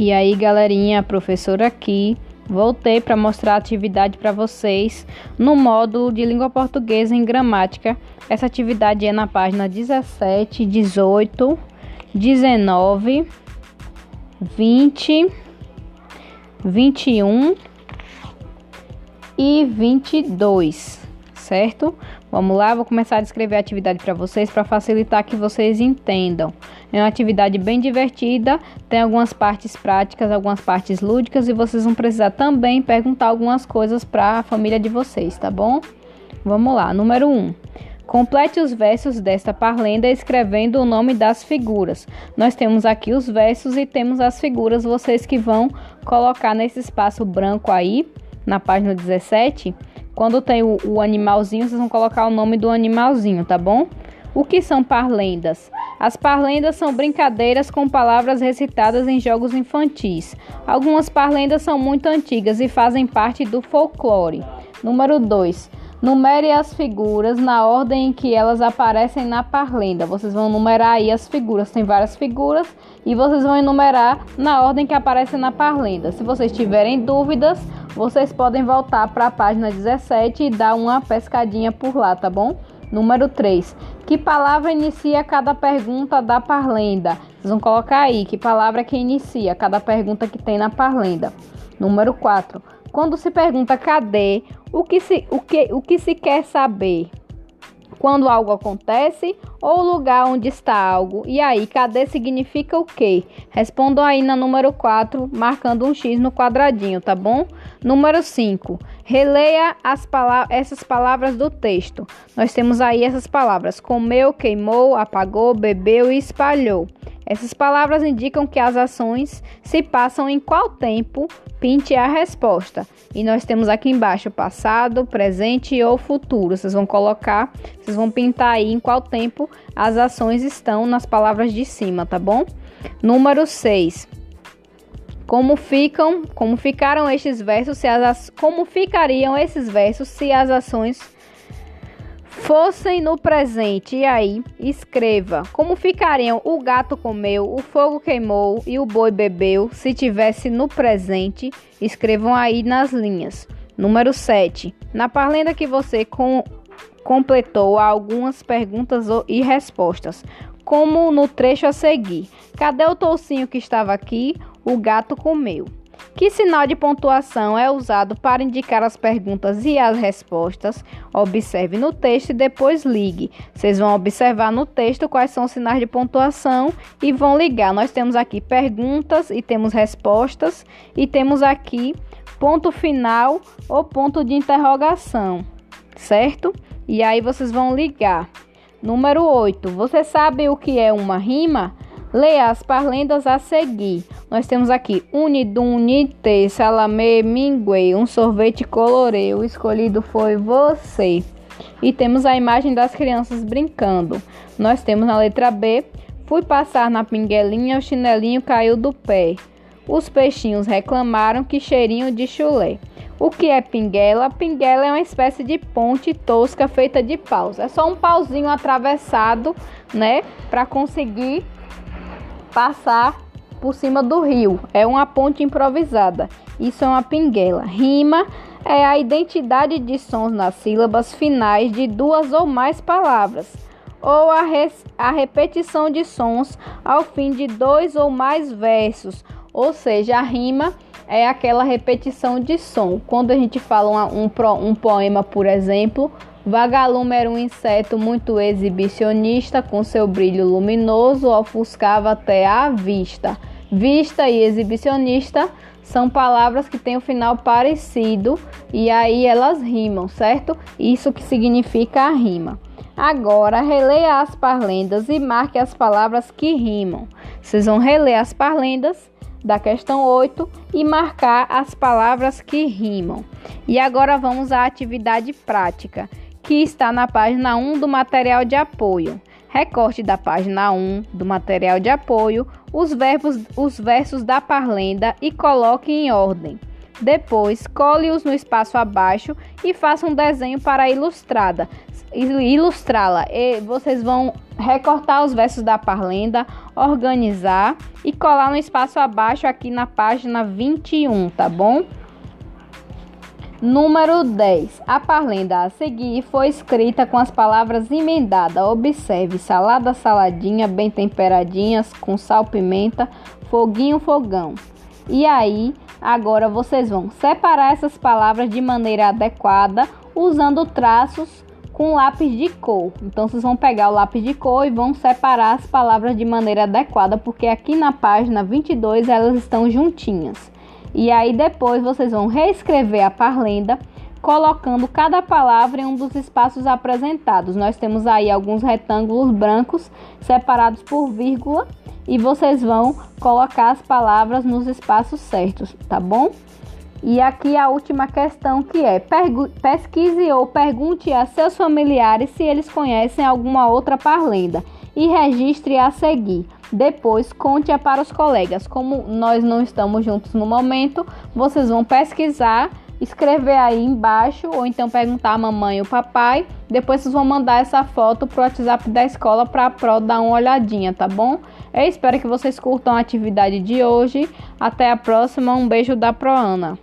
E aí, galerinha, professora aqui. Voltei para mostrar a atividade para vocês no módulo de língua portuguesa em gramática. Essa atividade é na página 17, 18, 19, 20, 21 e 22, certo? Vamos lá, vou começar a descrever a atividade para vocês para facilitar que vocês entendam. É uma atividade bem divertida, tem algumas partes práticas, algumas partes lúdicas e vocês vão precisar também perguntar algumas coisas para a família de vocês, tá bom? Vamos lá, número 1. Um. Complete os versos desta parlenda escrevendo o nome das figuras. Nós temos aqui os versos e temos as figuras, vocês que vão colocar nesse espaço branco aí, na página 17 quando tem o, o animalzinho, vocês vão colocar o nome do animalzinho, tá bom? O que são parlendas? As parlendas são brincadeiras com palavras recitadas em jogos infantis. Algumas parlendas são muito antigas e fazem parte do folclore. Número 2. Numere as figuras na ordem em que elas aparecem na parlenda. Vocês vão numerar aí as figuras. Tem várias figuras e vocês vão enumerar na ordem que aparecem na parlenda. Se vocês tiverem dúvidas, vocês podem voltar para a página 17 e dar uma pescadinha por lá, tá bom? Número 3. Que palavra inicia cada pergunta da parlenda? Vocês vão colocar aí que palavra que inicia cada pergunta que tem na parlenda. Número 4. Quando se pergunta cadê, o que se, o que, o que se quer saber? Quando algo acontece ou o lugar onde está algo. E aí, cadê significa o quê? Respondam aí na número 4, marcando um X no quadradinho, tá bom? Número 5. Releia as pala essas palavras do texto. Nós temos aí essas palavras: comeu, queimou, apagou, bebeu e espalhou. Essas palavras indicam que as ações se passam em qual tempo, pinte a resposta. E nós temos aqui embaixo passado, presente ou futuro. Vocês vão colocar, vocês vão pintar aí em qual tempo as ações estão nas palavras de cima, tá bom? Número 6. Como ficam, como ficaram estes versos se as como ficariam esses versos se as ações fossem no presente, e aí escreva como ficariam o gato comeu, o fogo queimou e o boi bebeu se tivesse no presente. Escrevam aí nas linhas. Número 7. Na parlenda que você com, completou algumas perguntas e respostas, como no trecho a seguir. Cadê o toucinho que estava aqui? O gato comeu. Que sinal de pontuação é usado para indicar as perguntas e as respostas? Observe no texto e depois ligue. Vocês vão observar no texto quais são os sinais de pontuação e vão ligar. Nós temos aqui perguntas e temos respostas e temos aqui ponto final ou ponto de interrogação, certo? E aí vocês vão ligar. Número 8. Você sabe o que é uma rima? Leia as parlendas a seguir. Nós temos aqui unidunite, salame, mingue, um sorvete colorê. O escolhido foi você. E temos a imagem das crianças brincando. Nós temos na letra B, fui passar na pinguelinha, o chinelinho caiu do pé. Os peixinhos reclamaram que cheirinho de chulé. O que é pinguela? Pinguela é uma espécie de ponte tosca feita de paus. É só um pauzinho atravessado, né, para conseguir passar por cima do rio. É uma ponte improvisada. Isso é uma pinguela. Rima é a identidade de sons nas sílabas finais de duas ou mais palavras, ou a, a repetição de sons ao fim de dois ou mais versos. Ou seja, a rima é aquela repetição de som. Quando a gente fala um, um, um poema, por exemplo, Vagalume era um inseto muito exibicionista, com seu brilho luminoso ofuscava até a vista. Vista e exibicionista são palavras que têm o um final parecido e aí elas rimam, certo? Isso que significa a rima. Agora, releia as parlendas e marque as palavras que rimam. Vocês vão reler as parlendas da questão 8 e marcar as palavras que rimam. E agora vamos à atividade prática que está na página 1 do material de apoio. Recorte da página 1 do material de apoio os, verbos, os versos da parlenda e coloque em ordem. Depois, cole-os no espaço abaixo e faça um desenho para ilustrada, ilustrá-la. E vocês vão recortar os versos da parlenda, organizar e colar no espaço abaixo aqui na página 21, tá bom? Número 10. A parlenda a seguir foi escrita com as palavras emendadas. Observe: salada, saladinha, bem temperadinhas, com sal, pimenta, foguinho, fogão. E aí, agora vocês vão separar essas palavras de maneira adequada usando traços com lápis de cor. Então vocês vão pegar o lápis de cor e vão separar as palavras de maneira adequada, porque aqui na página 22 elas estão juntinhas. E aí depois vocês vão reescrever a parlenda, colocando cada palavra em um dos espaços apresentados. Nós temos aí alguns retângulos brancos separados por vírgula e vocês vão colocar as palavras nos espaços certos, tá bom? E aqui a última questão que é: pesquise ou pergunte a seus familiares se eles conhecem alguma outra parlenda e registre a seguir. Depois, conte-a para os colegas. Como nós não estamos juntos no momento, vocês vão pesquisar, escrever aí embaixo, ou então perguntar a mamãe ou papai. Depois, vocês vão mandar essa foto pro WhatsApp da escola para a Pro dar uma olhadinha, tá bom? Eu espero que vocês curtam a atividade de hoje. Até a próxima. Um beijo da Proana.